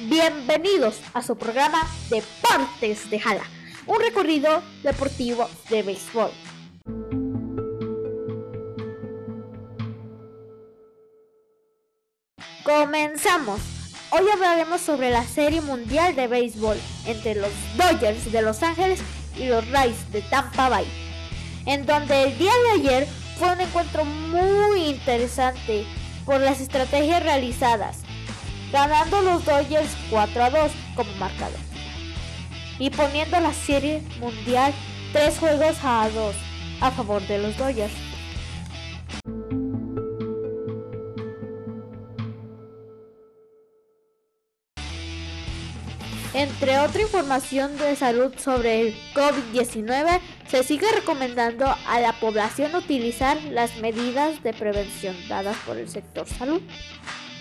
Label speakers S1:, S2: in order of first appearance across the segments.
S1: Bienvenidos a su programa Deportes de Jala, un recorrido deportivo de béisbol. Comenzamos. Hoy hablaremos sobre la Serie Mundial de Béisbol entre los Dodgers de Los Ángeles y los Rays de Tampa Bay, en donde el día de ayer fue un encuentro muy interesante por las estrategias realizadas, ganando los Dodgers 4 a 2 como marcador y poniendo la serie mundial 3 juegos a 2 a favor de los Dodgers. Entre otra información de salud sobre el COVID-19, se sigue recomendando a la población utilizar las medidas de prevención dadas por el sector salud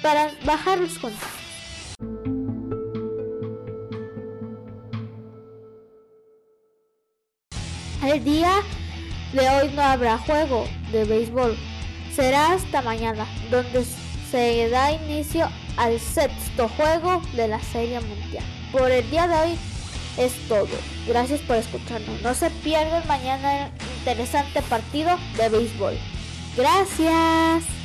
S1: para bajar los. El día de hoy no habrá juego de béisbol. Será hasta mañana, donde se da inicio al sexto juego de la Serie Mundial por el día de hoy es todo. Gracias por escucharnos. No se pierdan mañana el interesante partido de béisbol. Gracias.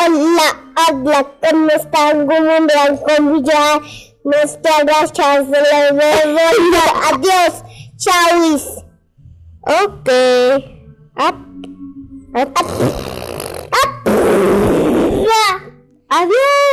S2: Hola, habla con están Mundial con ya Muchas gracias. Adiós. Chauis. Ok. Up. Up. Up. Adiós.